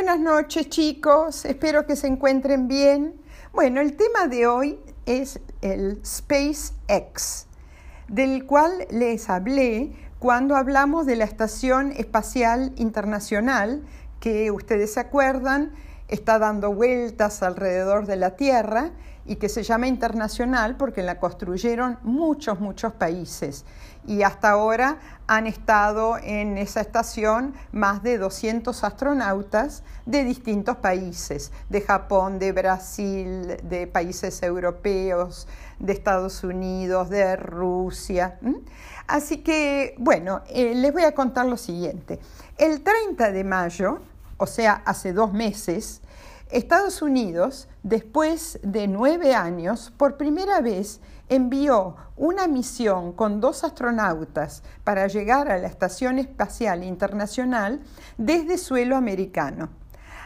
Buenas noches chicos, espero que se encuentren bien. Bueno, el tema de hoy es el SpaceX, del cual les hablé cuando hablamos de la Estación Espacial Internacional, que ustedes se acuerdan, está dando vueltas alrededor de la Tierra y que se llama internacional porque la construyeron muchos, muchos países. Y hasta ahora han estado en esa estación más de 200 astronautas de distintos países, de Japón, de Brasil, de países europeos, de Estados Unidos, de Rusia. Así que, bueno, eh, les voy a contar lo siguiente. El 30 de mayo, o sea, hace dos meses, Estados Unidos, después de nueve años, por primera vez envió una misión con dos astronautas para llegar a la Estación Espacial Internacional desde suelo americano.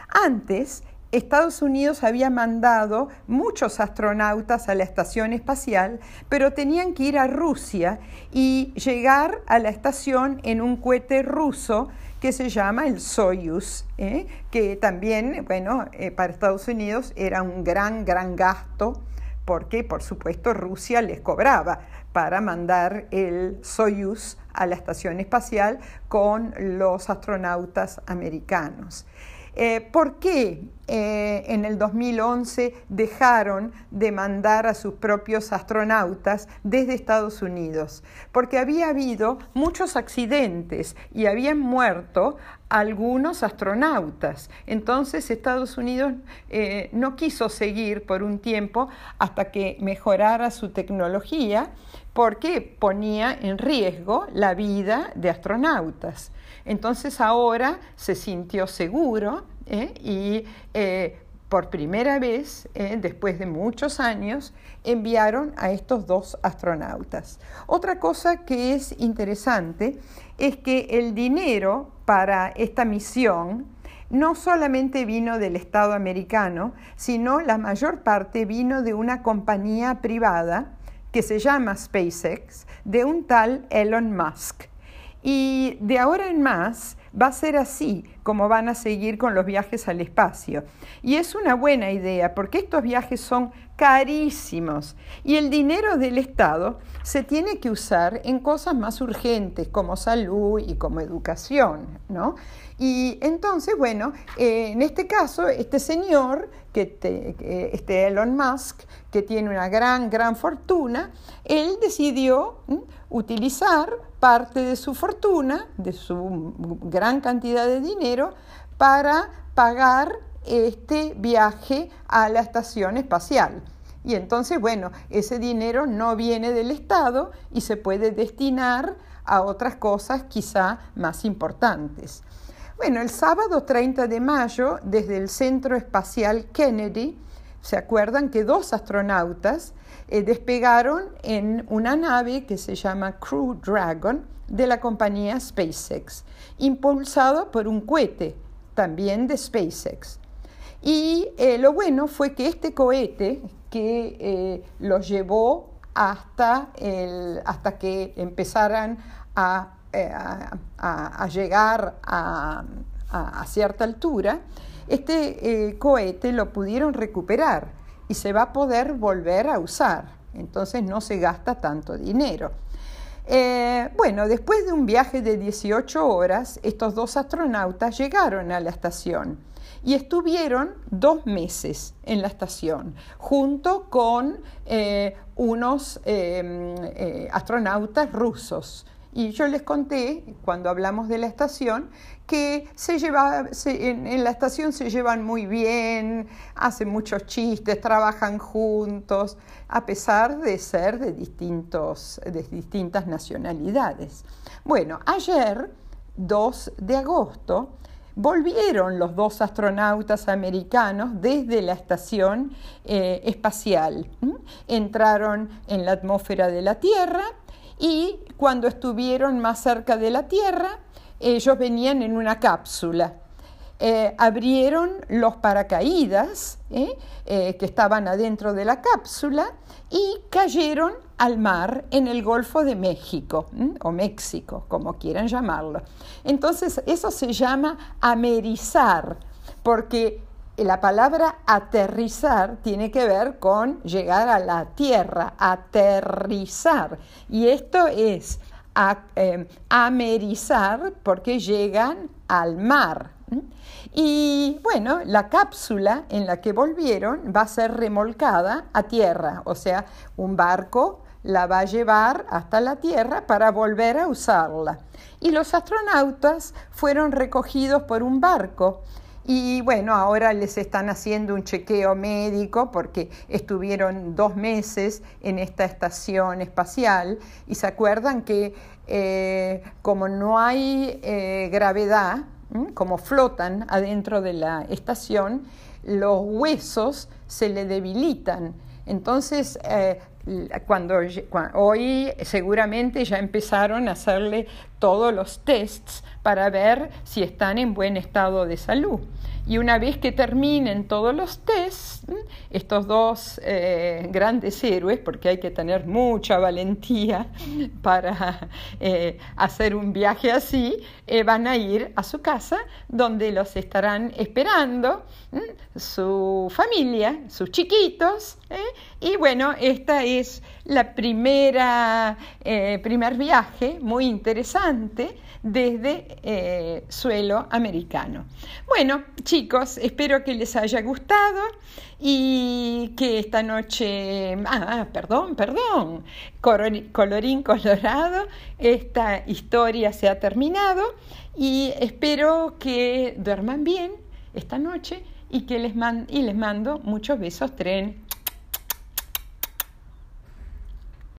Antes, Estados Unidos había mandado muchos astronautas a la estación espacial, pero tenían que ir a Rusia y llegar a la estación en un cohete ruso que se llama el Soyuz, ¿eh? que también, bueno, eh, para Estados Unidos era un gran, gran gasto, porque por supuesto Rusia les cobraba para mandar el Soyuz a la estación espacial con los astronautas americanos. Eh, ¿Por qué eh, en el 2011 dejaron de mandar a sus propios astronautas desde Estados Unidos? Porque había habido muchos accidentes y habían muerto algunos astronautas. Entonces Estados Unidos eh, no quiso seguir por un tiempo hasta que mejorara su tecnología porque ponía en riesgo la vida de astronautas. Entonces ahora se sintió seguro ¿eh? y eh, por primera vez, ¿eh? después de muchos años, enviaron a estos dos astronautas. Otra cosa que es interesante es que el dinero para esta misión no solamente vino del Estado americano, sino la mayor parte vino de una compañía privada que se llama SpaceX, de un tal Elon Musk. Y de ahora en más va a ser así como van a seguir con los viajes al espacio. Y es una buena idea porque estos viajes son carísimos y el dinero del Estado se tiene que usar en cosas más urgentes como salud y como educación, ¿no? Y entonces, bueno, eh, en este caso, este señor, que este Elon Musk, que tiene una gran, gran fortuna, él decidió utilizar parte de su fortuna, de su gran cantidad de dinero, para pagar este viaje a la estación espacial. Y entonces, bueno, ese dinero no viene del Estado y se puede destinar a otras cosas quizá más importantes. Bueno, el sábado 30 de mayo, desde el Centro Espacial Kennedy, ¿se acuerdan que dos astronautas eh, despegaron en una nave que se llama Crew Dragon de la compañía SpaceX, impulsado por un cohete también de SpaceX. Y eh, lo bueno fue que este cohete que eh, los llevó hasta, hasta que empezaran a, llegar a, cierta altura, este cohete lo pudieron recuperar y se va a poder volver a usar. Entonces no se gasta tanto dinero. Eh, bueno, después de un viaje de 18 horas, estos dos astronautas llegaron a la estación y estuvieron dos meses en la estación, junto con eh, unos eh, astronautas rusos. Y yo les conté, cuando hablamos de la estación, que se lleva, en, la estación se llevan muy bien, hacen muchos chistes, trabajan juntos, a pesar de ser de, distintos, de distintas nacionalidades. Bueno, ayer, 2 de agosto, volvieron los dos astronautas americanos desde la estación eh, espacial. Entraron en la atmósfera de la Tierra y cuando estuvieron más cerca de la Tierra, ellos venían en una cápsula. Eh, abrieron los paracaídas ¿eh? Eh, que estaban adentro de la cápsula y cayeron al mar en el Golfo de México o México, como quieran llamarlo. Entonces, eso se llama amerizar porque la palabra aterrizar tiene que ver con llegar a la tierra, aterrizar. Y esto es eh, amerizar porque llegan al mar. Y bueno, la cápsula en la que volvieron va a ser remolcada a tierra, o sea, un barco la va a llevar hasta la tierra para volver a usarla. Y los astronautas fueron recogidos por un barco y bueno, ahora les están haciendo un chequeo médico porque estuvieron dos meses en esta estación espacial y se acuerdan que eh, como no hay eh, gravedad, como flotan adentro de la estación, los huesos se le debilitan. Entonces, eh, cuando, hoy seguramente ya empezaron a hacerle todos los tests para ver si están en buen estado de salud. Y una vez que terminen todos los tests, estos dos eh, grandes héroes, porque hay que tener mucha valentía para eh, hacer un viaje así, eh, van a ir a su casa donde los estarán esperando su familia, sus chiquitos. Y bueno, esta es la primera, primer viaje muy interesante desde suelo americano. Bueno, chicos, espero que les haya gustado y que esta noche, ah, perdón, perdón, colorín colorado, esta historia se ha terminado y espero que duerman bien esta noche y que les, y les mando muchos besos tren